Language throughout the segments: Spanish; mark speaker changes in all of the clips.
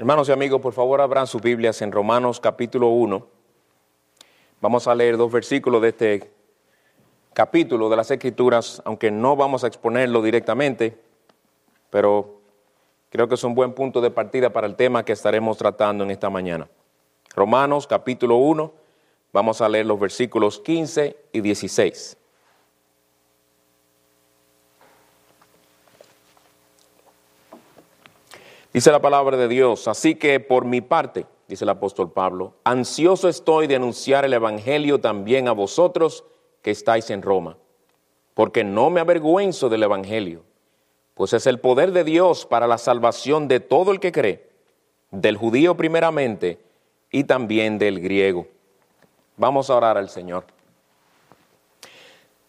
Speaker 1: Hermanos y amigos, por favor abran sus Biblias en Romanos capítulo 1. Vamos a leer dos versículos de este capítulo de las Escrituras, aunque no vamos a exponerlo directamente, pero creo que es un buen punto de partida para el tema que estaremos tratando en esta mañana. Romanos capítulo 1, vamos a leer los versículos 15 y 16. Dice la palabra de Dios, así que por mi parte, dice el apóstol Pablo, ansioso estoy de anunciar el Evangelio también a vosotros que estáis en Roma, porque no me avergüenzo del Evangelio, pues es el poder de Dios para la salvación de todo el que cree, del judío primeramente y también del griego. Vamos a orar al Señor.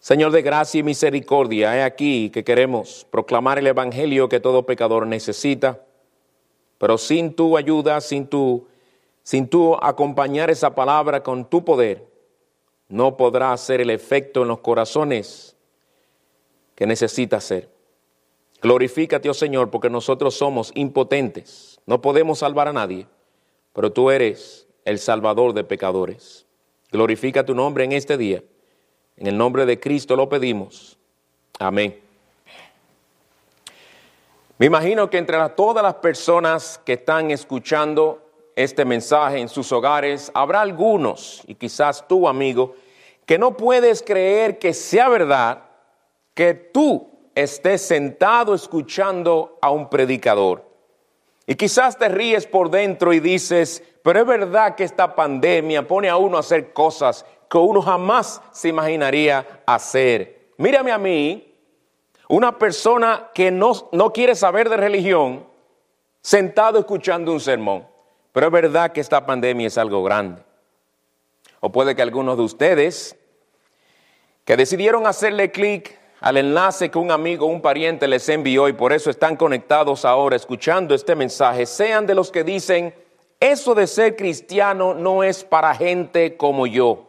Speaker 1: Señor de gracia y misericordia, he aquí que queremos proclamar el Evangelio que todo pecador necesita pero sin tu ayuda, sin tu, sin tu acompañar esa palabra con tu poder, no podrá hacer el efecto en los corazones que necesita hacer. Glorifícate, oh Señor, porque nosotros somos impotentes, no podemos salvar a nadie, pero tú eres el salvador de pecadores. Glorifica tu nombre en este día. En el nombre de Cristo lo pedimos. Amén. Me imagino que entre todas las personas que están escuchando este mensaje en sus hogares, habrá algunos, y quizás tú amigo, que no puedes creer que sea verdad que tú estés sentado escuchando a un predicador. Y quizás te ríes por dentro y dices, pero es verdad que esta pandemia pone a uno a hacer cosas que uno jamás se imaginaría hacer. Mírame a mí, una persona que no, no quiere saber de religión, sentado escuchando un sermón. Pero es verdad que esta pandemia es algo grande. O puede que algunos de ustedes que decidieron hacerle clic al enlace que un amigo o un pariente les envió y por eso están conectados ahora escuchando este mensaje, sean de los que dicen, eso de ser cristiano no es para gente como yo.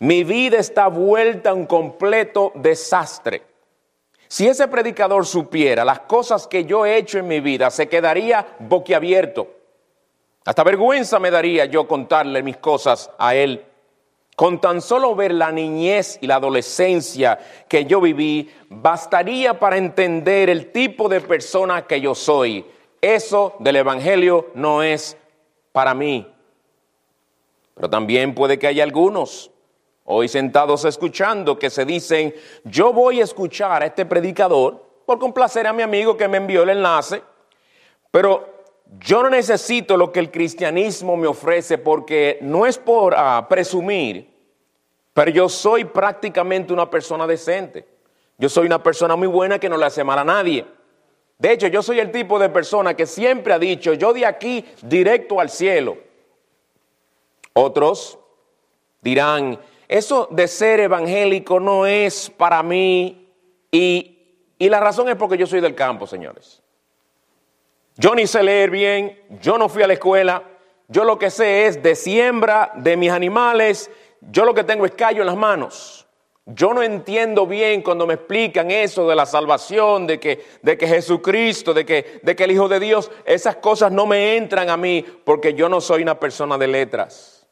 Speaker 1: Mi vida está vuelta a un completo desastre. Si ese predicador supiera las cosas que yo he hecho en mi vida, se quedaría boquiabierto. Hasta vergüenza me daría yo contarle mis cosas a él. Con tan solo ver la niñez y la adolescencia que yo viví, bastaría para entender el tipo de persona que yo soy. Eso del Evangelio no es para mí. Pero también puede que haya algunos hoy sentados escuchando, que se dicen, yo voy a escuchar a este predicador por complacer a mi amigo que me envió el enlace, pero yo no necesito lo que el cristianismo me ofrece porque no es por ah, presumir, pero yo soy prácticamente una persona decente. Yo soy una persona muy buena que no le hace mal a nadie. De hecho, yo soy el tipo de persona que siempre ha dicho, yo de aquí directo al cielo. Otros dirán, eso de ser evangélico no es para mí y, la razón es porque yo soy del campo, señores. Yo ni sé leer bien, yo no fui a la escuela, yo lo que sé es de siembra de mis animales, yo lo que tengo es callo en las manos. Yo no entiendo bien cuando me explican eso de la salvación, de que, de que Jesucristo, de que, de que el Hijo de Dios, esas cosas no me entran a mí porque yo no soy una persona de letras.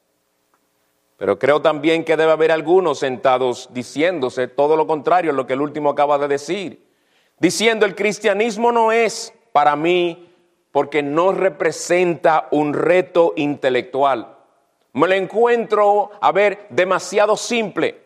Speaker 1: Pero creo también que debe haber algunos sentados diciéndose todo lo contrario a lo que el último acaba de decir. Diciendo el cristianismo no es para mí porque no representa un reto intelectual. Me lo encuentro, a ver, demasiado simple.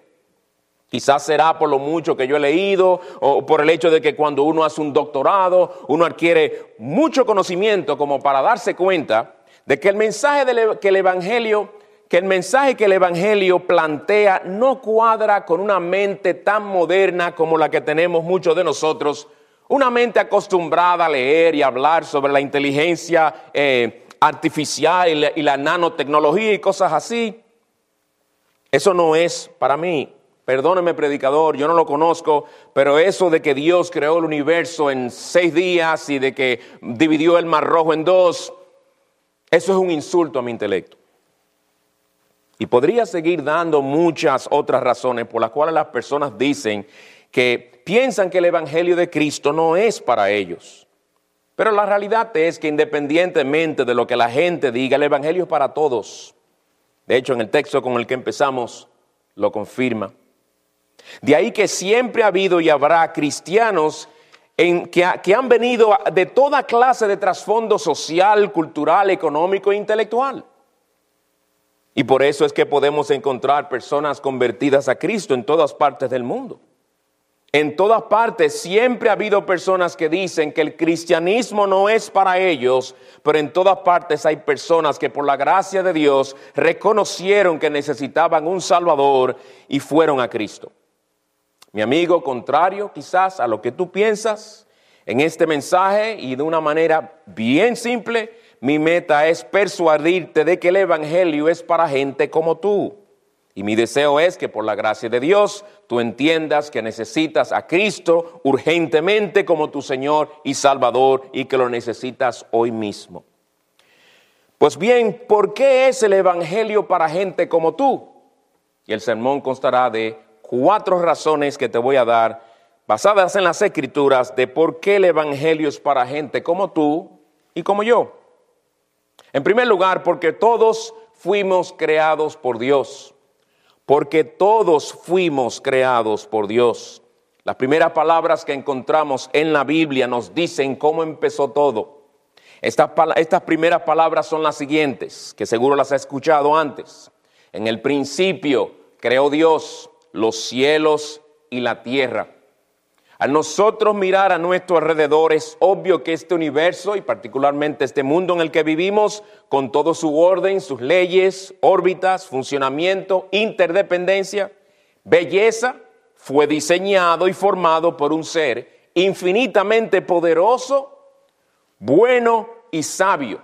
Speaker 1: Quizás será por lo mucho que yo he leído o por el hecho de que cuando uno hace un doctorado, uno adquiere mucho conocimiento como para darse cuenta de que el mensaje del, que el Evangelio que el mensaje que el Evangelio plantea no cuadra con una mente tan moderna como la que tenemos muchos de nosotros, una mente acostumbrada a leer y hablar sobre la inteligencia eh, artificial y la, y la nanotecnología y cosas así. Eso no es para mí. Perdóneme, predicador, yo no lo conozco, pero eso de que Dios creó el universo en seis días y de que dividió el mar rojo en dos, eso es un insulto a mi intelecto. Y podría seguir dando muchas otras razones por las cuales las personas dicen que piensan que el Evangelio de Cristo no es para ellos. Pero la realidad es que independientemente de lo que la gente diga, el Evangelio es para todos. De hecho, en el texto con el que empezamos lo confirma. De ahí que siempre ha habido y habrá cristianos en que, que, han venido de toda clase de trasfondo social, cultural, económico e intelectual. Y por eso es que podemos encontrar personas convertidas a Cristo en todas partes del mundo. En todas partes siempre ha habido personas que dicen que el cristianismo no es para ellos, pero en todas partes hay personas que por la gracia de Dios reconocieron que necesitaban un Salvador y fueron a Cristo. Mi amigo, contrario quizás a lo que tú piensas, en este mensaje y de una manera bien simple, mi meta es persuadirte de que el Evangelio es para gente como tú. Y mi deseo es que por la gracia de Dios tú entiendas que necesitas a Cristo urgentemente como tu Señor y Salvador y que lo necesitas hoy mismo. Pues bien, ¿por qué es el Evangelio para gente como tú? Y el sermón constará de cuatro razones que te voy a dar basadas en las escrituras de por qué el Evangelio es para gente como tú y como yo. En primer lugar, porque todos fuimos creados por Dios. Porque todos fuimos creados por Dios. Las primeras palabras que encontramos en la Biblia nos dicen cómo empezó todo. Estas, estas primeras palabras son las siguientes, que seguro las has escuchado antes. En el principio creó Dios los cielos y la tierra. Al nosotros mirar a nuestro alrededor es obvio que este universo y particularmente este mundo en el que vivimos, con todo su orden, sus leyes, órbitas, funcionamiento, interdependencia, belleza, fue diseñado y formado por un ser infinitamente poderoso, bueno y sabio.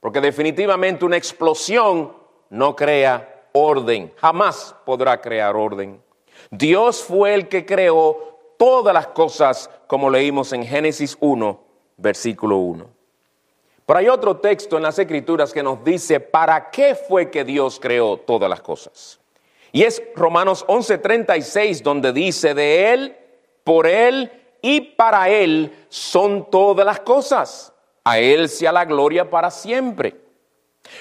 Speaker 1: Porque definitivamente una explosión no crea orden, jamás podrá crear orden. Dios fue el que creó todas las cosas como leímos en Génesis 1, versículo 1. Pero hay otro texto en las Escrituras que nos dice para qué fue que Dios creó todas las cosas. Y es Romanos 11:36 donde dice de Él, por Él y para Él son todas las cosas. A Él sea la gloria para siempre.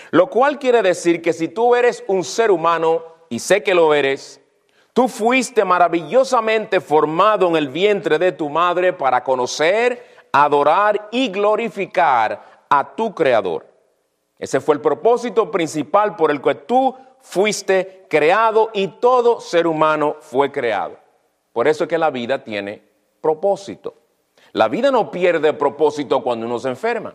Speaker 1: Lo cual quiere decir que si tú eres un ser humano, y sé que lo eres, Tú fuiste maravillosamente formado en el vientre de tu madre para conocer, adorar y glorificar a tu Creador. Ese fue el propósito principal por el que tú fuiste creado y todo ser humano fue creado. Por eso es que la vida tiene propósito. La vida no pierde propósito cuando uno se enferma.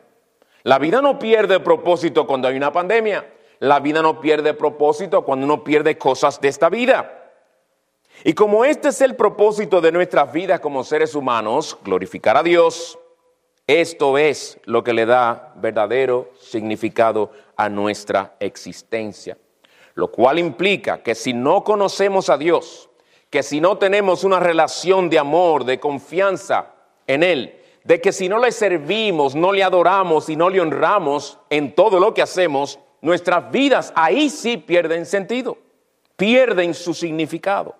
Speaker 1: La vida no pierde propósito cuando hay una pandemia. La vida no pierde propósito cuando uno pierde cosas de esta vida. Y como este es el propósito de nuestras vidas como seres humanos, glorificar a Dios, esto es lo que le da verdadero significado a nuestra existencia. Lo cual implica que si no conocemos a Dios, que si no tenemos una relación de amor, de confianza en Él, de que si no le servimos, no le adoramos y no le honramos en todo lo que hacemos, nuestras vidas ahí sí pierden sentido, pierden su significado.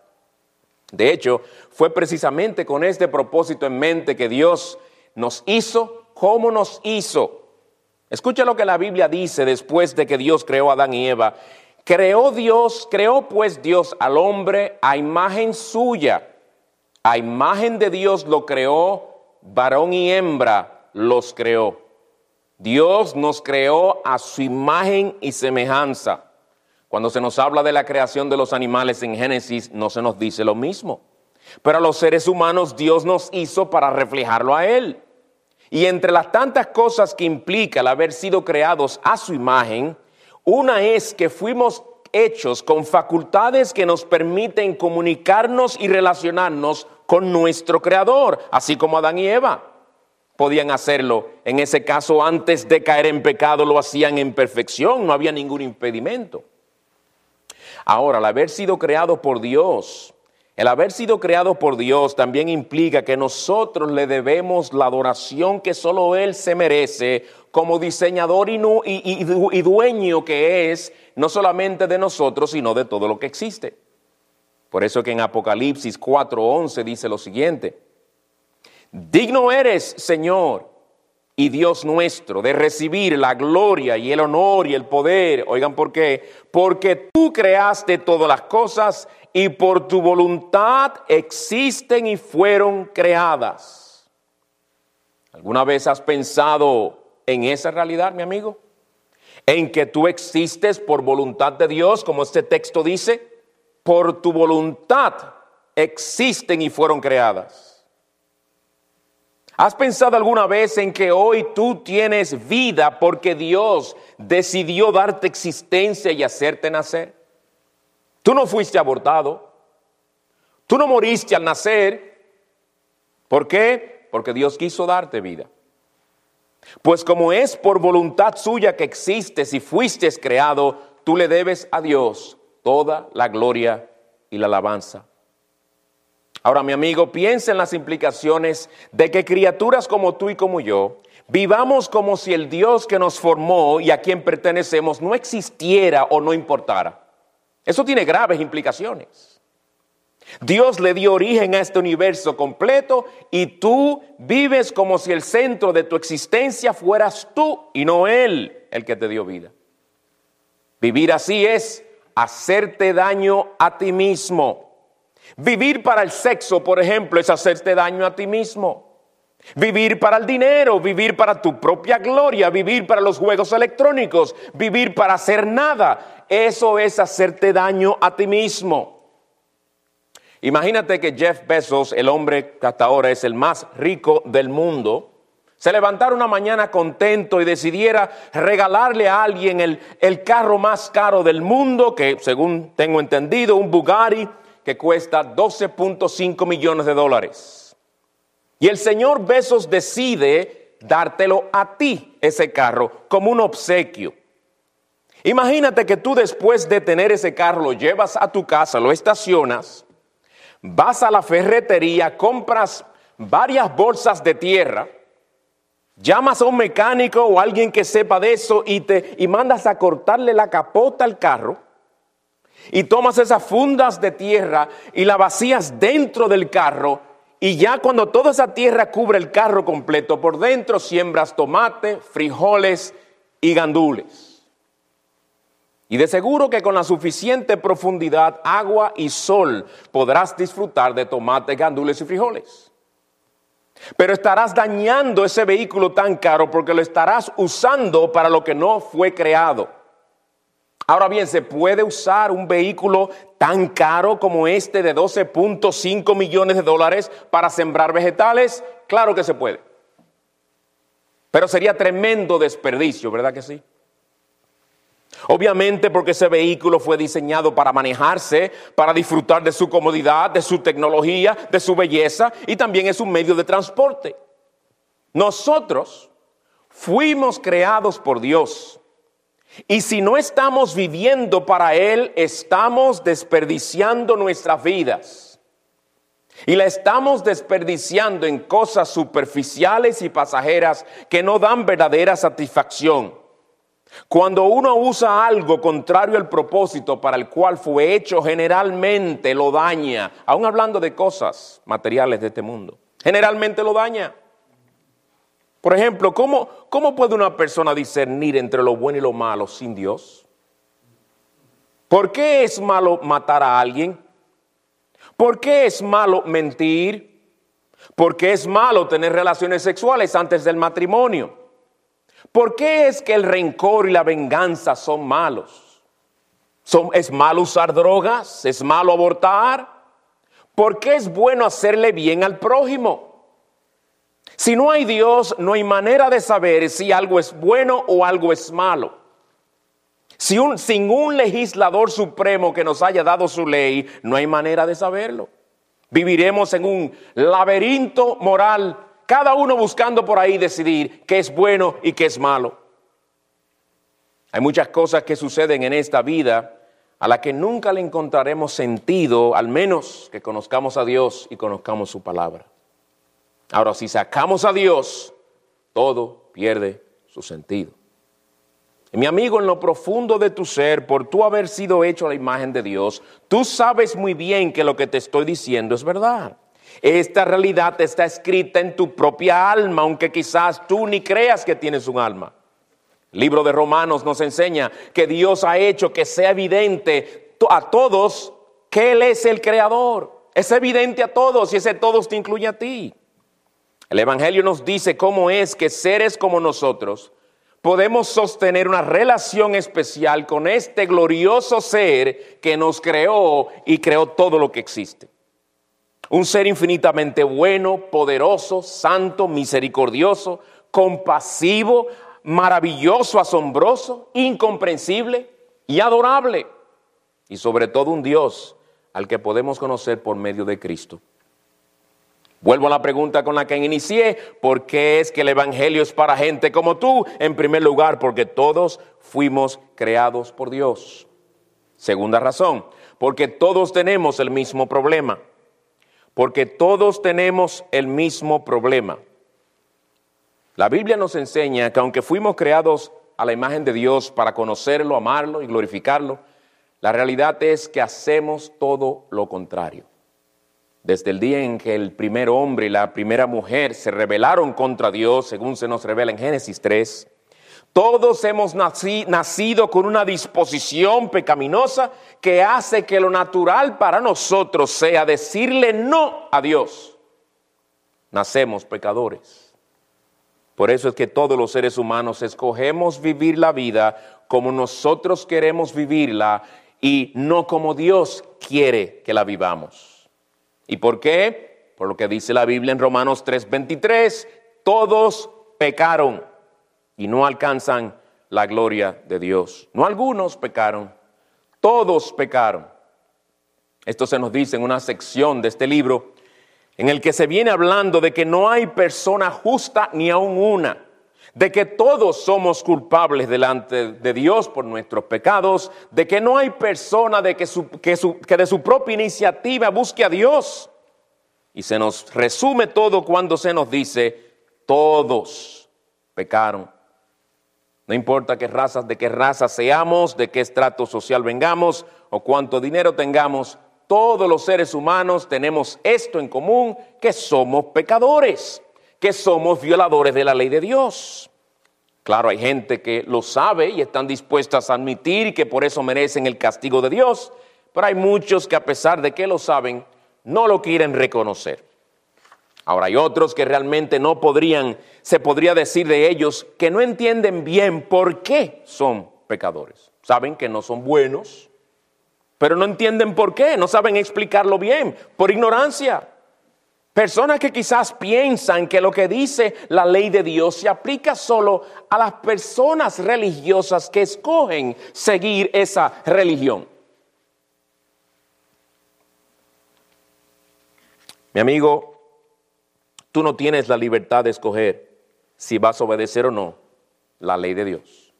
Speaker 1: De hecho, fue precisamente con este propósito en mente que Dios nos hizo como nos hizo. Escucha lo que la Biblia dice después de que Dios creó a Adán y Eva. Creó Dios, creó pues Dios al hombre a imagen suya. A imagen de Dios lo creó, varón y hembra los creó. Dios nos creó a su imagen y semejanza. Cuando se nos habla de la creación de los animales en Génesis, no se nos dice lo mismo. Pero a los seres humanos Dios nos hizo para reflejarlo a Él. Y entre las tantas cosas que implica el haber sido creados a su imagen, una es que fuimos hechos con facultades que nos permiten comunicarnos y relacionarnos con nuestro Creador, así como Adán y Eva podían hacerlo. En ese caso, antes de caer en pecado, lo hacían en perfección, no había ningún impedimento. Ahora, el haber sido creado por Dios, el haber sido creado por Dios también implica que nosotros le debemos la adoración que solo Él se merece como diseñador y, y, dueño que es, no solamente de nosotros, sino de todo lo que existe. Por eso que en Apocalipsis 4:11 dice lo siguiente, digno eres, Señor, y Dios nuestro, de recibir la gloria y el honor y el poder. Oigan, ¿por qué? Porque tú creaste todas las cosas y por tu voluntad existen y fueron creadas. ¿Alguna vez has pensado en esa realidad, mi amigo? En que tú existes por voluntad de Dios, como este texto dice, por tu voluntad existen y fueron creadas. ¿Has pensado alguna vez en que hoy tú tienes vida porque Dios decidió darte existencia y hacerte nacer? Tú no fuiste abortado. Tú no moriste al nacer. ¿Por qué? Porque Dios quiso darte vida. Pues como es por voluntad suya que existes y fuiste creado, tú le debes a Dios toda la gloria y la alabanza. Ahora, mi amigo, piensa en las implicaciones de que criaturas como tú y como yo vivamos como si el Dios que nos formó y a quien pertenecemos no existiera o no importara. Eso tiene graves implicaciones. Dios le dio origen a este universo completo y tú vives como si el centro de tu existencia fueras tú y no Él el que te dio vida. Vivir así es hacerte daño a ti mismo. Vivir para el sexo, por ejemplo, es hacerte daño a ti mismo. Vivir para el dinero, vivir para tu propia gloria, vivir para los juegos electrónicos, vivir para hacer nada, eso es hacerte daño a ti mismo. Imagínate que Jeff Bezos, el hombre que hasta ahora es el más rico del mundo, se levantara una mañana contento y decidiera regalarle a alguien el, el carro más caro del mundo, que según tengo entendido, un Bugatti, que cuesta 12.5 millones de dólares. Y el señor Besos decide dártelo a ti, ese carro, como un obsequio. Imagínate que tú después de tener ese carro lo llevas a tu casa, lo estacionas, vas a la ferretería, compras varias bolsas de tierra, llamas a un mecánico o alguien que sepa de eso y te y mandas a cortarle la capota al carro y tomas esas fundas de tierra y la vacías dentro del carro y ya cuando toda esa tierra cubre el carro completo, por dentro siembras tomate, frijoles y gandules. Y de seguro que con la suficiente profundidad, agua y sol podrás disfrutar de tomate, gandules y frijoles. Pero estarás dañando ese vehículo tan caro porque lo estarás usando para lo que no fue creado. Ahora bien, ¿se puede usar un vehículo tan caro como este de 12.5 millones de dólares para sembrar vegetales? Claro que se puede. Pero sería tremendo desperdicio, ¿verdad que sí? Obviamente porque ese vehículo fue diseñado para manejarse, para disfrutar de su comodidad, de su tecnología, de su belleza y también es un medio de transporte. Nosotros fuimos creados por Dios y si no estamos viviendo para Él, estamos desperdiciando nuestras vidas. Y la estamos desperdiciando en cosas superficiales y pasajeras que no dan verdadera satisfacción. Cuando uno usa algo contrario al propósito para el cual fue hecho, generalmente lo daña. Aún hablando de cosas materiales de este mundo. Generalmente lo daña. Por ejemplo, ¿cómo, ¿cómo puede una persona discernir entre lo bueno y lo malo sin Dios? ¿Por qué es malo matar a alguien? ¿Por qué es malo mentir? ¿Por qué es malo tener relaciones sexuales antes del matrimonio? ¿Por qué es que el rencor y la venganza son malos? ¿Son, ¿Es malo usar drogas? ¿Es malo abortar? ¿Por qué es bueno hacerle bien al prójimo? Si no hay Dios, no hay manera de saber si algo es bueno o algo es malo. Si sin un legislador supremo que nos haya dado su ley, no hay manera de saberlo. Viviremos en un laberinto moral, cada uno buscando por ahí decidir qué es bueno y qué es malo. Hay muchas cosas que suceden en esta vida a las que nunca le encontraremos sentido, al menos que conozcamos a Dios y conozcamos su palabra. Ahora, si sacamos a Dios, todo pierde su sentido. mi amigo, en lo profundo de tu ser, por tú haber sido hecho a la imagen de Dios, tú sabes muy bien que lo que te estoy diciendo es verdad. Esta realidad está escrita en tu propia alma, aunque quizás tú ni creas que tienes un alma. El libro de Romanos nos enseña que Dios ha hecho que sea evidente a todos que Él es el creador. Es evidente a todos y ese todos te incluye a ti. El Evangelio nos dice cómo es que seres como nosotros podemos sostener una relación especial con este glorioso ser que nos creó y creó todo lo que existe. Un ser infinitamente bueno, poderoso, santo, misericordioso, compasivo, maravilloso, asombroso, incomprensible y adorable. Y sobre todo un Dios al que podemos conocer por medio de Cristo. Vuelvo a la pregunta con la que inicié, ¿por qué es que el Evangelio es para gente como tú? En primer lugar, porque todos fuimos creados por Dios. Segunda razón, porque todos tenemos el mismo problema. Porque todos tenemos el mismo problema. La Biblia nos enseña que aunque fuimos creados a la imagen de Dios para conocerlo, amarlo y glorificarlo, la realidad es que hacemos todo lo contrario. Desde el día en que el primer hombre y la primera mujer se rebelaron contra Dios, según se nos revela en Génesis 3, todos hemos nacido con una disposición pecaminosa que hace que lo natural para nosotros sea decirle no a Dios. Nacemos pecadores. Por eso es que todos los seres humanos escogemos vivir la vida como nosotros queremos vivirla y no como Dios quiere que la vivamos. ¿Y por qué? Por lo que dice la Biblia en Romanos 3:23, todos pecaron y no alcanzan la gloria de Dios. No algunos pecaron, todos pecaron. Esto se nos dice en una sección de este libro en el que se viene hablando de que no hay persona justa ni aun una, de que todos somos culpables delante de Dios por nuestros pecados, de que no hay persona de que, que de su propia iniciativa busque a Dios. Y se nos resume todo cuando se nos dice, todos pecaron. No importa qué razas, de qué raza seamos, de qué estrato social vengamos o cuánto dinero tengamos, todos los seres humanos tenemos esto en común, que somos pecadores que somos violadores de la ley de Dios. Claro, hay gente que lo sabe y están dispuestas a admitir que por eso merecen el castigo de Dios, pero hay muchos que a pesar de que lo saben, no lo quieren reconocer. Ahora hay otros que realmente no podrían, se podría decir de ellos, que no entienden bien por qué son pecadores. Saben que no son buenos, pero no entienden por qué, no saben explicarlo bien, por ignorancia. Personas que quizás piensan que lo que dice la ley de Dios se aplica solo a las personas religiosas que escogen seguir esa religión. Mi amigo, tú no tienes la libertad de escoger si vas a obedecer o no la ley de Dios.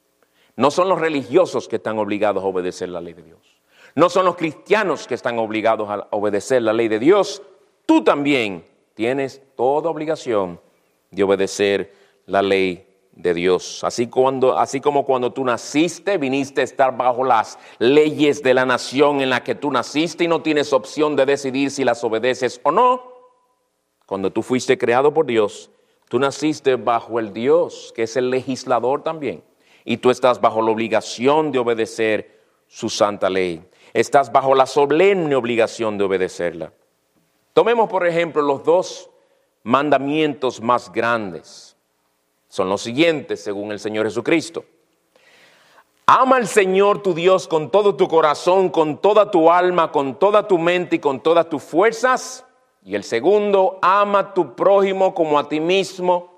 Speaker 1: No son los religiosos que están obligados a obedecer la ley de Dios. No son los cristianos que están obligados a obedecer la ley de Dios tú también tienes toda obligación de obedecer la ley de Dios. Así, cuando, así como cuando tú naciste, viniste a estar bajo las leyes de la nación en la que tú naciste y no tienes opción de decidir si las obedeces o no. Cuando tú fuiste creado por Dios, tú naciste bajo el Dios, que es el legislador también. Y tú estás bajo la obligación de obedecer su santa ley. Estás bajo la solemne obligación de obedecerla. Tomemos, por ejemplo, los dos mandamientos más grandes. Son los siguientes, según el Señor Jesucristo. Ama al Señor tu Dios con todo tu corazón, con toda tu alma, con toda tu mente y con todas tus fuerzas. Y el segundo, ama a tu prójimo como a ti mismo.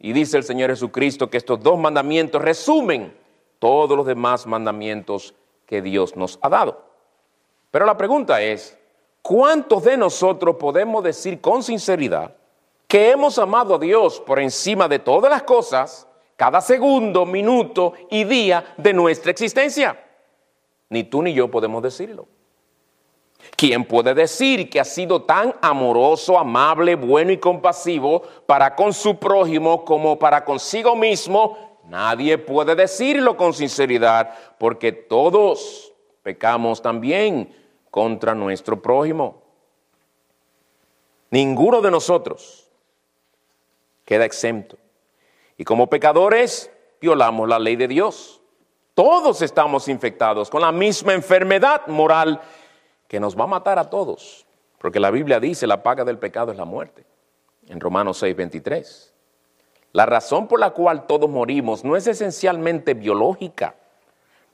Speaker 1: Y dice el Señor Jesucristo que estos dos mandamientos resumen todos los demás mandamientos que Dios nos ha dado. Pero la pregunta es, ¿Cuántos de nosotros podemos decir con sinceridad que hemos amado a Dios por encima de todas las cosas, cada segundo, minuto y día de nuestra existencia? Ni tú ni yo podemos decirlo. ¿Quién puede decir que ha sido tan amoroso, amable, bueno y compasivo para con su prójimo como para consigo mismo? Nadie puede decirlo con sinceridad, porque todos pecamos también contra nuestro prójimo. Ninguno de nosotros queda exento. Y como pecadores violamos la ley de Dios. Todos estamos infectados con la misma enfermedad moral que nos va a matar a todos. Porque la Biblia dice, la paga del pecado es la muerte. En Romanos 6, 23. La razón por la cual todos morimos no es esencialmente biológica.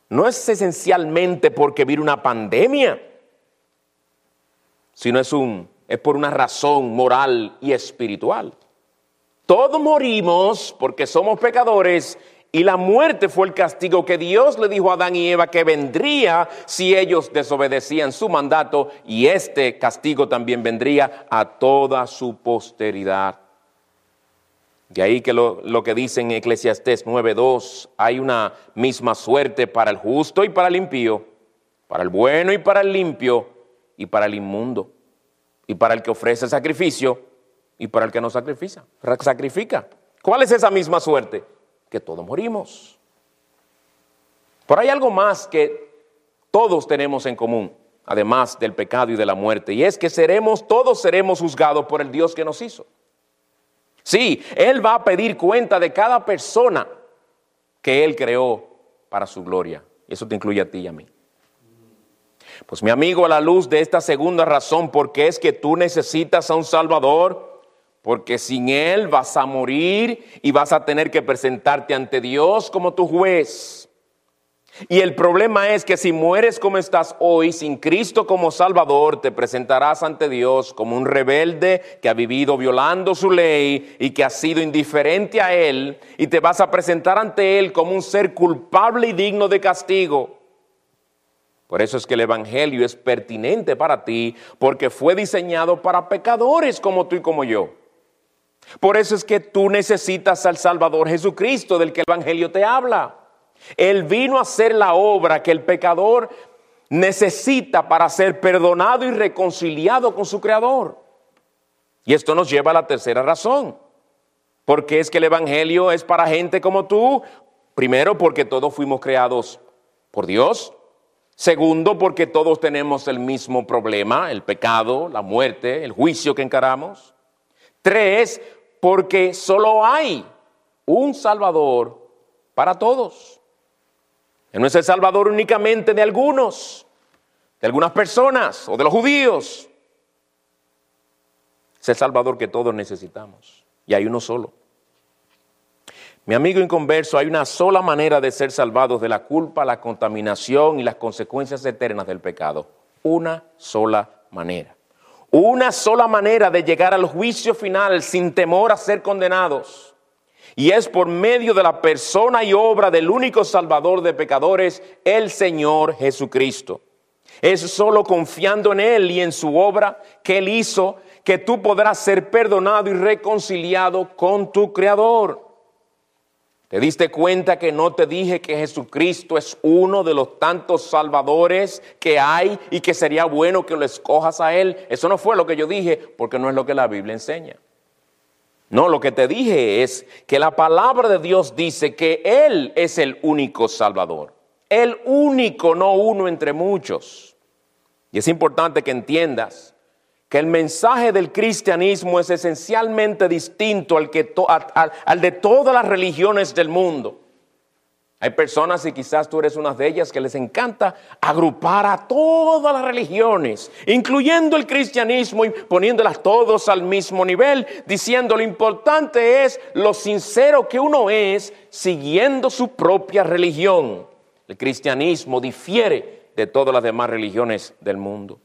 Speaker 1: No es esencialmente porque viene una pandemia, sino es, un, es por una razón moral y espiritual. Todos morimos porque somos pecadores y la muerte fue el castigo que Dios le dijo a Adán y Eva que vendría si ellos desobedecían su mandato y este castigo también vendría a toda su posteridad. De ahí que lo, que dice en Eclesiastés 9.2, hay una misma suerte para el justo y para el impío, para el bueno y para el limpio y para el inmundo, y para el que ofrece sacrificio y para el que no sacrifica. sacrifica. ¿Cuál es esa misma suerte? Que todos morimos. Pero hay algo más que todos tenemos en común, además del pecado y de la muerte, y es que seremos, todos seremos juzgados por el Dios que nos hizo. Sí, Él va a pedir cuenta de cada persona que Él creó para su gloria. Y eso te incluye a ti y a mí. Pues mi amigo, a la luz de esta segunda razón, porque es que tú necesitas a un Salvador, porque sin Él vas a morir y vas a tener que presentarte ante Dios como tu juez. Y el problema es que si mueres como estás hoy, sin Cristo como Salvador, te presentarás ante Dios como un rebelde que ha vivido violando su ley y que ha sido indiferente a Él, y te vas a presentar ante Él como un ser culpable y digno de castigo. Por eso es que el Evangelio es pertinente para ti, porque fue diseñado para pecadores como tú y como yo. Por eso es que tú necesitas al Salvador Jesucristo del que el Evangelio te habla. Él vino a hacer la obra que el pecador necesita para ser perdonado y reconciliado con su Creador. Y esto nos lleva a la tercera razón. Porque es que el Evangelio es para gente como tú. Primero, porque todos fuimos creados por Dios. Segundo, porque todos tenemos el mismo problema, el pecado, la muerte, el juicio que encaramos. Tres, porque solo hay un Salvador para todos. Él no es el Salvador únicamente de algunos, de algunas personas o de los judíos. Es el Salvador que todos necesitamos. Y hay uno solo. Mi amigo inconverso, hay una sola manera de ser salvados de la culpa, la contaminación y las consecuencias eternas del pecado. Una sola manera. Una sola manera de llegar al juicio final sin temor a ser condenados. Y es por medio de la persona y obra del único Salvador de pecadores, el Señor Jesucristo. Es solo confiando en Él y en su obra que Él hizo que tú podrás ser perdonado y reconciliado con tu Creador. ¿Te diste cuenta que no te dije que Jesucristo es uno de los tantos salvadores que hay y que sería bueno que lo escojas a Él? Eso no fue lo que yo dije porque no es lo que la Biblia enseña. No, lo que te dije es que la palabra de Dios dice que Él es el único Salvador. El único, no uno entre muchos. Y es importante que entiendas que el mensaje del cristianismo es esencialmente distinto al, que al de todas las religiones del mundo. Hay personas, y quizás tú eres una de ellas, que les encanta agrupar a todas las religiones, incluyendo el cristianismo y poniéndolas todos al mismo nivel, diciendo lo importante es lo sincero que uno es siguiendo su propia religión. El cristianismo difiere de todas las demás religiones del mundo.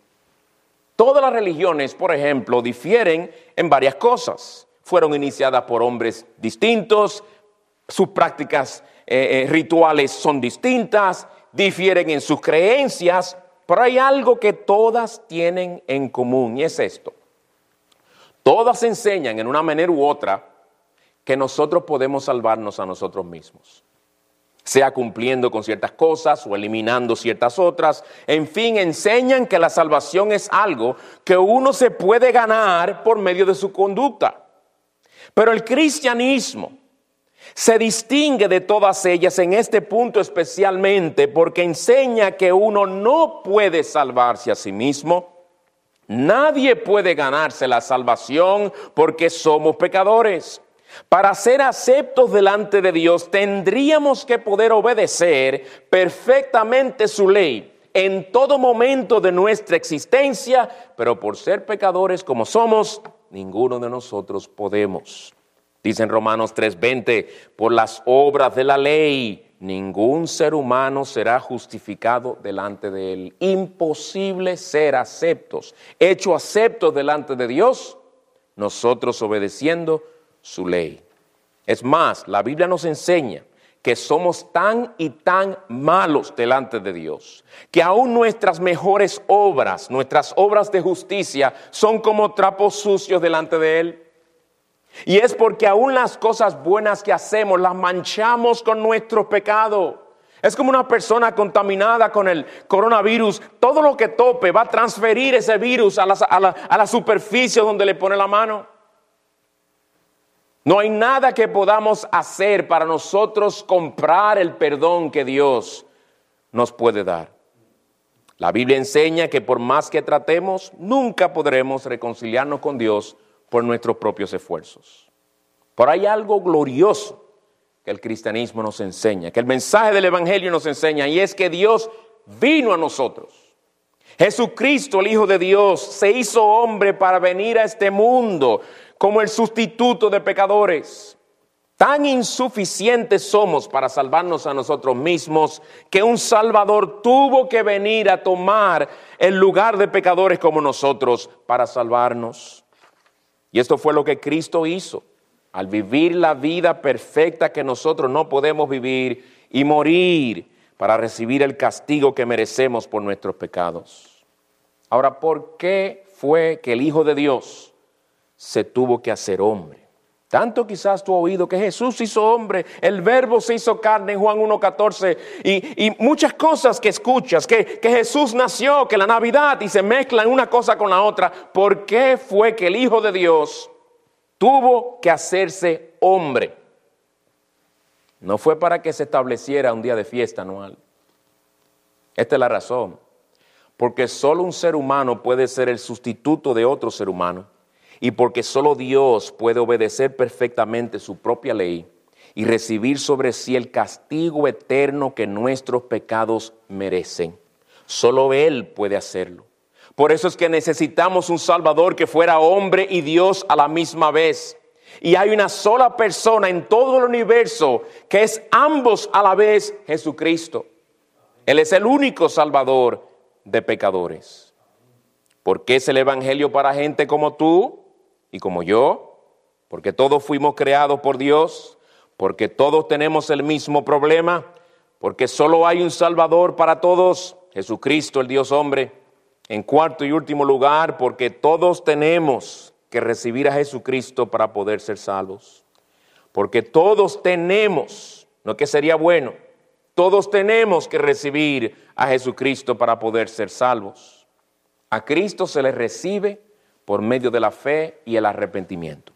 Speaker 1: Todas las religiones, por ejemplo, difieren en varias cosas. Fueron iniciadas por hombres distintos, sus prácticas eh, eh, rituales son distintas, difieren en sus creencias, pero hay algo que todas tienen en común y es esto. Todas enseñan en una manera u otra que nosotros podemos salvarnos a nosotros mismos, sea cumpliendo con ciertas cosas o eliminando ciertas otras. En fin, enseñan que la salvación es algo que uno se puede ganar por medio de su conducta. Pero el cristianismo se distingue de todas ellas en este punto especialmente porque enseña que uno no puede salvarse a sí mismo, Nadie puede ganarse la salvación porque somos pecadores. Para ser aceptos delante de Dios tendríamos que poder obedecer perfectamente su ley en todo momento de nuestra existencia, pero por ser pecadores como somos, ninguno de nosotros podemos. Dice en Romanos 3:20, por las obras de la ley, ningún ser humano será justificado delante de él. Imposible ser aceptos, hecho aceptos delante de Dios, nosotros obedeciendo su ley. Es más, la Biblia nos enseña que somos tan y tan malos delante de Dios, que aún nuestras mejores obras, nuestras obras de justicia, son como trapos sucios delante de Él. Y es porque aún las cosas buenas que hacemos las manchamos con nuestro pecado. Es como una persona contaminada con el coronavirus. Todo lo que tope va a transferir ese virus a la, a la superficie donde le pone la mano. No hay nada que podamos hacer para nosotros comprar el perdón que Dios nos puede dar. La Biblia enseña que por más que tratemos, nunca podremos reconciliarnos con Dios por nuestros propios esfuerzos. Pero hay algo glorioso que el cristianismo nos enseña, que el mensaje del Evangelio nos enseña, y es que Dios vino a nosotros. Jesucristo, el Hijo de Dios, se hizo hombre para venir a este mundo como el sustituto de pecadores. Tan insuficientes somos para salvarnos a nosotros mismos que un Salvador tuvo que venir a tomar el lugar de pecadores como nosotros para salvarnos. Y esto fue lo que Cristo hizo al vivir la vida perfecta que nosotros no podemos vivir y morir para recibir el castigo que merecemos por nuestros pecados. Ahora, ¿por qué fue que el Hijo de Dios se tuvo que hacer hombre. Tanto quizás tú has oído que Jesús hizo hombre, el verbo se hizo carne en Juan 1.14 y, y muchas cosas que escuchas, que, que Jesús nació, que la Navidad y se mezclan una cosa con la otra. ¿Por qué fue que el Hijo de Dios tuvo que hacerse hombre? No fue para que se estableciera un día de fiesta anual. Esta es la razón. Porque solo un ser humano puede ser el sustituto de otro ser humano y porque solo Dios puede obedecer perfectamente su propia ley y recibir sobre sí el castigo eterno que nuestros pecados merecen. Solo Él puede hacerlo. Por eso es que necesitamos un Salvador que fuera hombre y Dios a la misma vez. Y hay una sola persona en todo el universo que es ambos a la vez Jesucristo. Él es el único Salvador de pecadores. ¿Por qué es el Evangelio para gente como tú? Y como yo, porque todos fuimos creados por Dios, porque todos tenemos el mismo problema, porque solo hay un Salvador para todos, Jesucristo, el Dios hombre. En cuarto y último lugar, porque todos tenemos que recibir a Jesucristo para poder ser salvos. Porque todos tenemos, no que sería bueno, todos tenemos que recibir a Jesucristo para poder ser salvos. A Cristo se le recibe por medio de la fe y el arrepentimiento.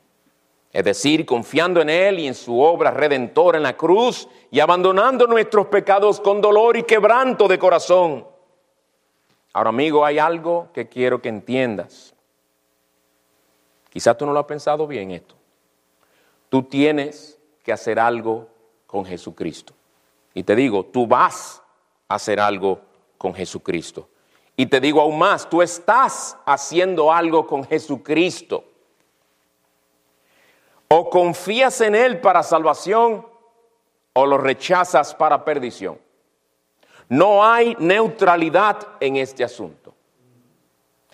Speaker 1: Es decir, confiando en Él y en su obra redentora en la cruz y abandonando nuestros pecados con dolor y quebranto de corazón. Ahora, amigo, hay algo que quiero que entiendas. Quizás tú no lo has pensado bien esto. Tú tienes que hacer algo con Jesucristo. Y te digo, tú vas a hacer algo con Jesucristo. Y te digo aún más, tú estás haciendo algo con Jesucristo. O confías en Él para salvación o lo rechazas para perdición. No hay neutralidad en este asunto.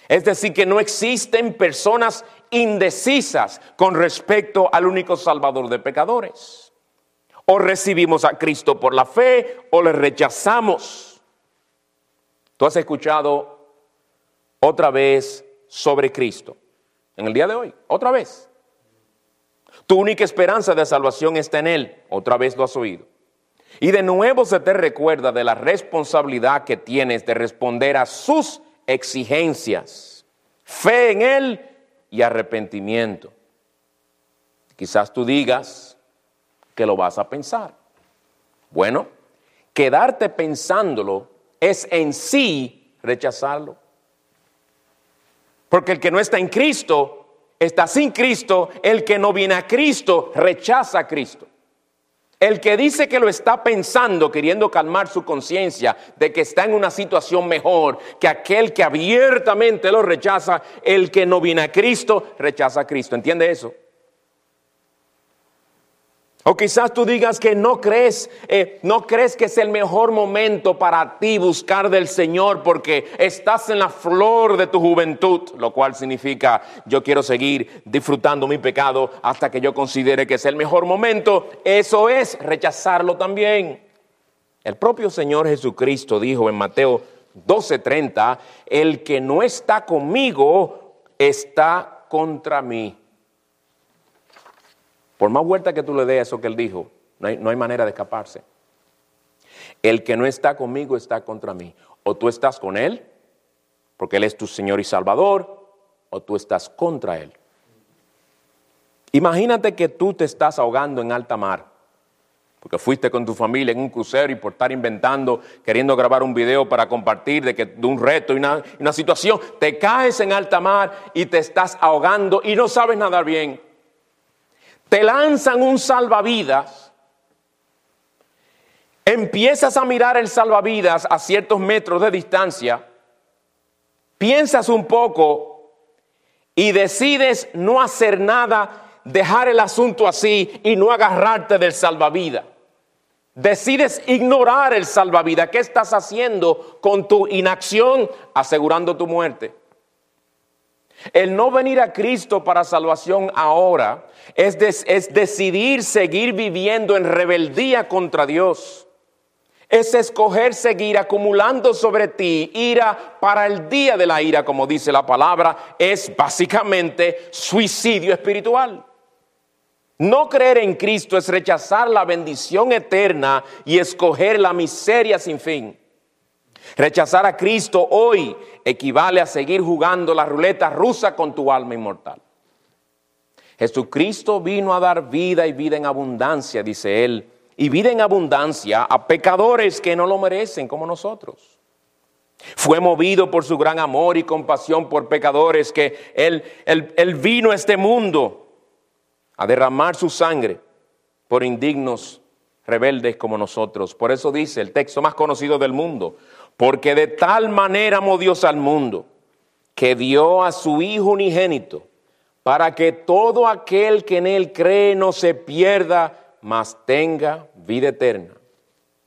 Speaker 1: Es decir, que no existen personas indecisas con respecto al único Salvador de pecadores. O recibimos a Cristo por la fe o le rechazamos. Tú has escuchado otra vez sobre Cristo en el día de hoy, otra vez. Tu única esperanza de salvación está en Él, otra vez lo has oído. Y de nuevo se te recuerda de la responsabilidad que tienes de responder a sus exigencias, fe en Él y arrepentimiento. Quizás tú digas que lo vas a pensar. Bueno, quedarte pensándolo es en sí rechazarlo. Porque el que no está en Cristo está sin Cristo, el que no viene a Cristo rechaza a Cristo. El que dice que lo está pensando, queriendo calmar su conciencia de que está en una situación mejor que aquel que abiertamente lo rechaza, el que no viene a Cristo, rechaza a Cristo. ¿Entiende eso? O quizás tú digas que no crees, eh, no crees que es el mejor momento para ti buscar del Señor porque estás en la flor de tu juventud, lo cual significa yo quiero seguir disfrutando mi pecado hasta que yo considere que es el mejor momento. Eso es rechazarlo también. El propio Señor Jesucristo dijo en Mateo 12:30, el que no está conmigo está contra mí. Por más vuelta que tú le des a eso que él dijo, no hay, no hay manera de escaparse. El que no está conmigo está contra mí. O tú estás con él, porque él es tu Señor y Salvador, o tú estás contra él. Imagínate que tú te estás ahogando en alta mar, porque fuiste con tu familia en un crucero y por estar inventando, queriendo grabar un video para compartir de, que, de un reto y una, una situación, te caes en alta mar y te estás ahogando y no sabes nadar bien te lanzan un salvavidas, empiezas a mirar el salvavidas a ciertos metros de distancia, piensas un poco y decides no hacer nada, dejar el asunto así y no agarrarte del salvavidas. Decides ignorar el salvavidas. ¿Qué estás haciendo con tu inacción asegurando tu muerte? El no venir a Cristo para salvación ahora es, es, decidir seguir viviendo en rebeldía contra Dios. Es escoger seguir acumulando sobre ti ira para el día de la ira, como dice la palabra. Es básicamente suicidio espiritual. No creer en Cristo es rechazar la bendición eterna y escoger la miseria sin fin. Rechazar a Cristo hoy equivale a seguir jugando la ruleta rusa con tu alma inmortal. Jesucristo vino a dar vida y vida en abundancia, dice él, y vida en abundancia a pecadores que no lo merecen como nosotros. Fue movido por su gran amor y compasión por pecadores que él, él vino a este mundo a derramar su sangre por indignos rebeldes como nosotros. Por eso dice el texto más conocido del mundo, porque de tal manera amó Dios al mundo, que dio a su Hijo unigénito, para que todo aquel que en Él cree no se pierda, mas tenga vida eterna.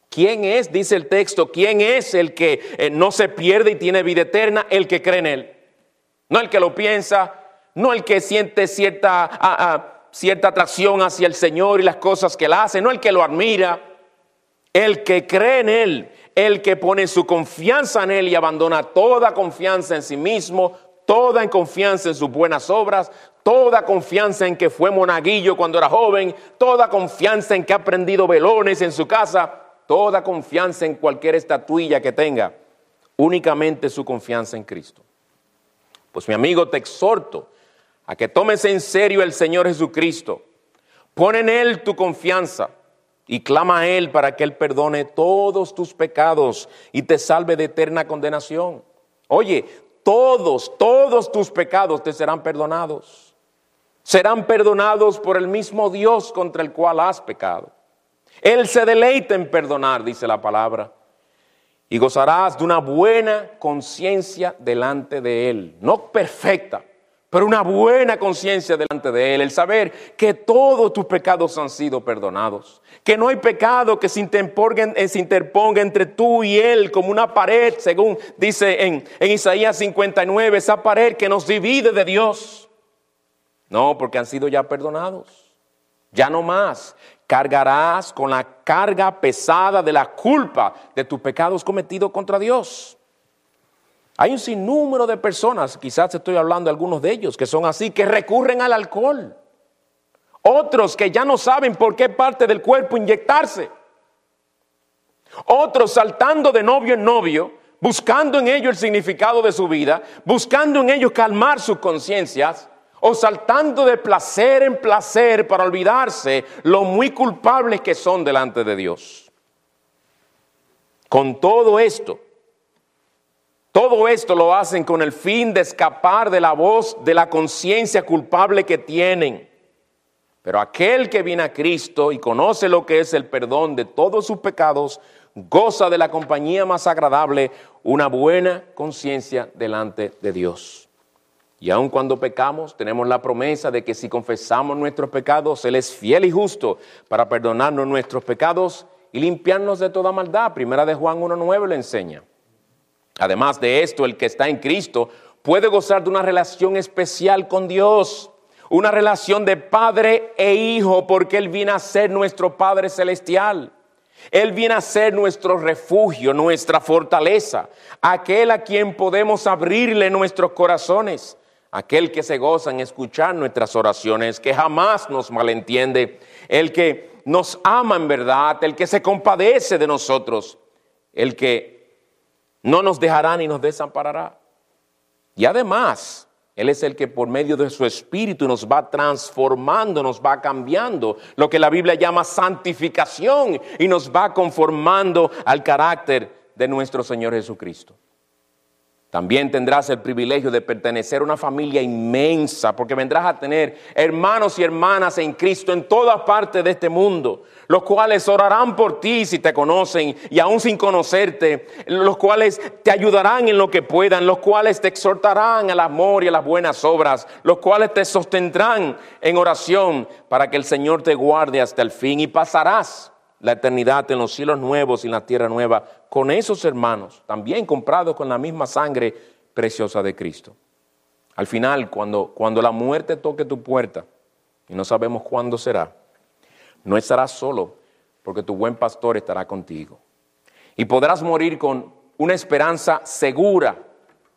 Speaker 1: ¿Quién es, dice el texto, quién es el que eh, no se pierde y tiene vida eterna? El que cree en Él. No el que lo piensa, no el que siente cierta, cierta atracción hacia el Señor y las cosas que Él hace, no el que lo admira, el que cree en Él el que pone su confianza en Él y abandona toda confianza en sí mismo, toda confianza en sus buenas obras, toda confianza en que fue monaguillo cuando era joven, toda confianza en que ha aprendido velones en su casa, toda confianza en cualquier estatuilla que tenga, únicamente su confianza en Cristo. Pues mi amigo, te exhorto a que tomes en serio el Señor Jesucristo. Pon en Él tu confianza y clama a Él para que Él perdone todos tus pecados y te salve de eterna condenación. Oye, todos, todos tus pecados te serán perdonados. Serán perdonados por el mismo Dios contra el cual has pecado. Él se deleita en perdonar, dice la palabra. Y gozarás de una buena conciencia delante de Él. No perfecta, pero una buena conciencia delante de Él, el saber que todos tus pecados han sido perdonados, que no hay pecado que se interponga, eh, interponga entre tú y Él como una pared, según dice en, en Isaías 59, esa pared que nos divide de Dios. No, porque han sido ya perdonados. Ya no más cargarás con la carga pesada de la culpa de tus pecados cometidos contra Dios. Hay un sinnúmero de personas, quizás estoy hablando de algunos de ellos, que son así, que recurren al alcohol. Otros que ya no saben por qué parte del cuerpo inyectarse. Otros saltando de novio en novio, buscando en ello el significado de su vida, buscando en ellos calmar sus conciencias, o saltando de placer en placer para olvidarse lo muy culpables que son delante de Dios. Con todo esto, Todo esto lo hacen con el fin de escapar de la voz de la conciencia culpable que tienen. Pero aquel que viene a Cristo y conoce lo que es el perdón de todos sus pecados, goza de la compañía más agradable, una buena conciencia delante de Dios. Y aun cuando pecamos, tenemos la promesa de que si confesamos nuestros pecados, Él es fiel y justo para perdonarnos nuestros pecados y limpiarnos de toda maldad. Primera de Juan 1.9 le enseña. Además de esto, el que está en Cristo puede gozar de una relación especial con Dios, una relación de padre e hijo, porque Él viene a ser nuestro Padre Celestial. Él viene a ser nuestro refugio, nuestra fortaleza, aquel a quien podemos abrirle nuestros corazones, aquel que se goza en escuchar nuestras oraciones, que jamás nos malentiende, el que nos ama en verdad, el que se compadece de nosotros, el que no nos dejará ni nos desamparará. Y además, Él es el que por medio de su Espíritu nos va transformando, nos va cambiando, lo que la Biblia llama santificación y nos va conformando al carácter de nuestro Señor Jesucristo. También tendrás el privilegio de pertenecer a una familia inmensa, porque vendrás a tener hermanos y hermanas en Cristo en todas partes de este mundo, los cuales orarán por ti si te conocen y aún sin conocerte, los cuales te ayudarán en lo que puedan, los cuales te exhortarán al amor y a las buenas obras, los cuales te sostendrán en oración para que el Señor te guarde hasta el fin y pasarás la eternidad en los cielos nuevos y en la tierra nueva, con esos hermanos, también comprados con la misma sangre preciosa de Cristo. Al final, cuando, cuando la muerte toque tu puerta, y no sabemos cuándo será, no estarás solo, porque tu buen pastor estará contigo. Y podrás morir con una esperanza segura,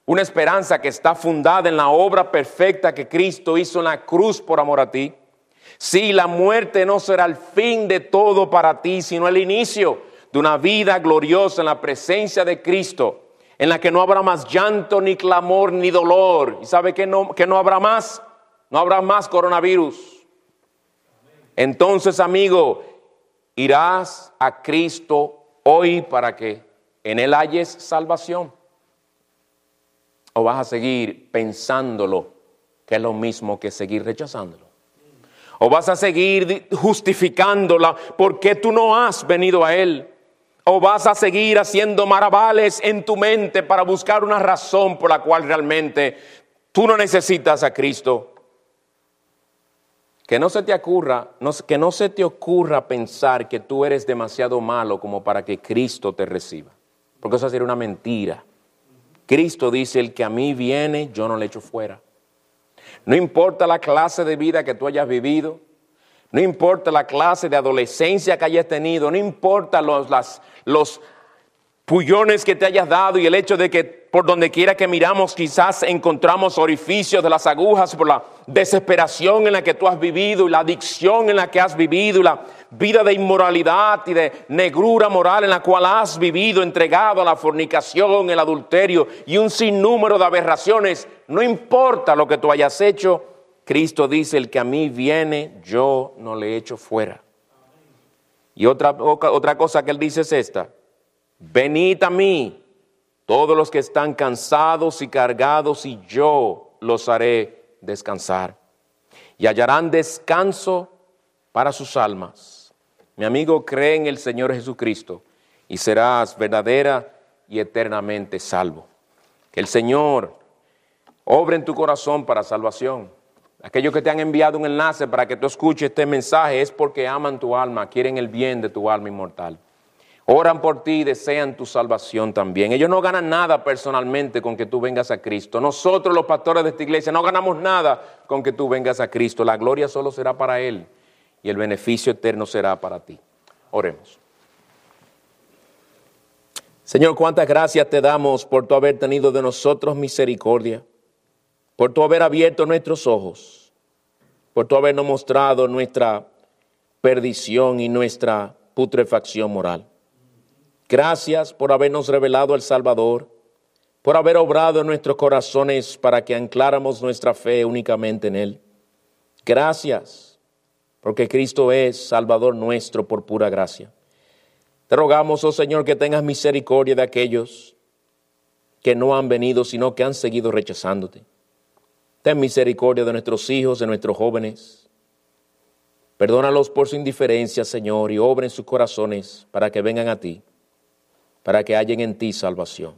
Speaker 1: una esperanza que está fundada en la obra perfecta que Cristo hizo en la cruz por amor a ti Sí, la muerte no será el fin de todo para ti, sino el inicio de una vida gloriosa en la presencia de Cristo, en la que no habrá más llanto, ni clamor, ni dolor. ¿Y sabe que no, que no habrá más? No habrá más coronavirus. Entonces, amigo, irás a Cristo hoy para que en Él halles salvación. ¿O vas a seguir pensándolo, que es lo mismo que seguir rechazándolo? ¿O vas a seguir justificándola porque tú no has venido a Él? ¿O vas a seguir haciendo maravales en tu mente para buscar una razón por la cual realmente tú no necesitas a Cristo? Que no se te ocurra, que no se te ocurra pensar que tú eres demasiado malo como para que Cristo te reciba. Porque eso sería una mentira. Cristo dice, el que a mí viene, yo no le echo fuera. No importa la clase de vida que tú hayas vivido, no importa la clase de adolescencia que hayas tenido, no importa los, los pullones que te hayas dado y el hecho de que por donde quiera que miramos quizás encontramos orificios de las agujas por la desesperación en la que tú has vivido y la adicción en la que has vivido y la vida de inmoralidad y de negrura moral en la cual has vivido entregado a la fornicación, el adulterio y un sinnúmero de aberraciones, no importa lo que tú hayas hecho, Cristo dice, el que a mí viene, yo no le echo fuera. Y otra, otra cosa que él dice es esta, venid a mí, todos los que están cansados y cargados, y yo los haré descansar. Y hallarán descanso para sus almas. Mi amigo, cree en el Señor Jesucristo y serás verdadera y eternamente salvo. Que el Señor obre en tu corazón para salvación. Aquellos que te han enviado un enlace para que tú escuches este mensaje es porque aman tu alma, quieren el bien de tu alma inmortal. Oran por ti y desean tu salvación también. Ellos no ganan nada personalmente con que tú vengas a Cristo. Nosotros los pastores de esta iglesia no ganamos nada con que tú vengas a Cristo. La gloria solo será para Él y el beneficio eterno será para ti. Oremos. Señor, cuántas gracias te damos por tu haber tenido de nosotros misericordia por tu haber abierto nuestros ojos, por tu habernos mostrado nuestra perdición y nuestra putrefacción moral. Gracias por habernos revelado al Salvador, por haber obrado en nuestros corazones para que ancláramos nuestra fe únicamente en Él. Gracias, porque Cristo es Salvador nuestro por pura gracia. Te rogamos, oh Señor, que tengas misericordia de aquellos que no han venido, sino que han seguido rechazándote. Ten misericordia de nuestros hijos, de nuestros jóvenes. Perdónalos por su indiferencia, Señor, y obren sus corazones para que vengan a ti, para que hallen en ti salvación.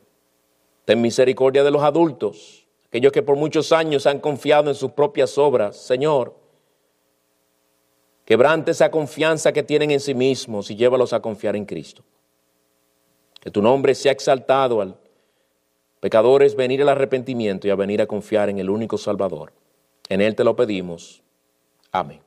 Speaker 1: Ten misericordia de los adultos, aquellos que por muchos años han confiado en sus propias obras. Señor, quebrante esa confianza que tienen en sí mismos y llévalos a confiar en Cristo. Que tu nombre sea exaltado al pecadores venir al arrepentimiento y a venir a confiar en el único Salvador. En Él te lo pedimos. Amén.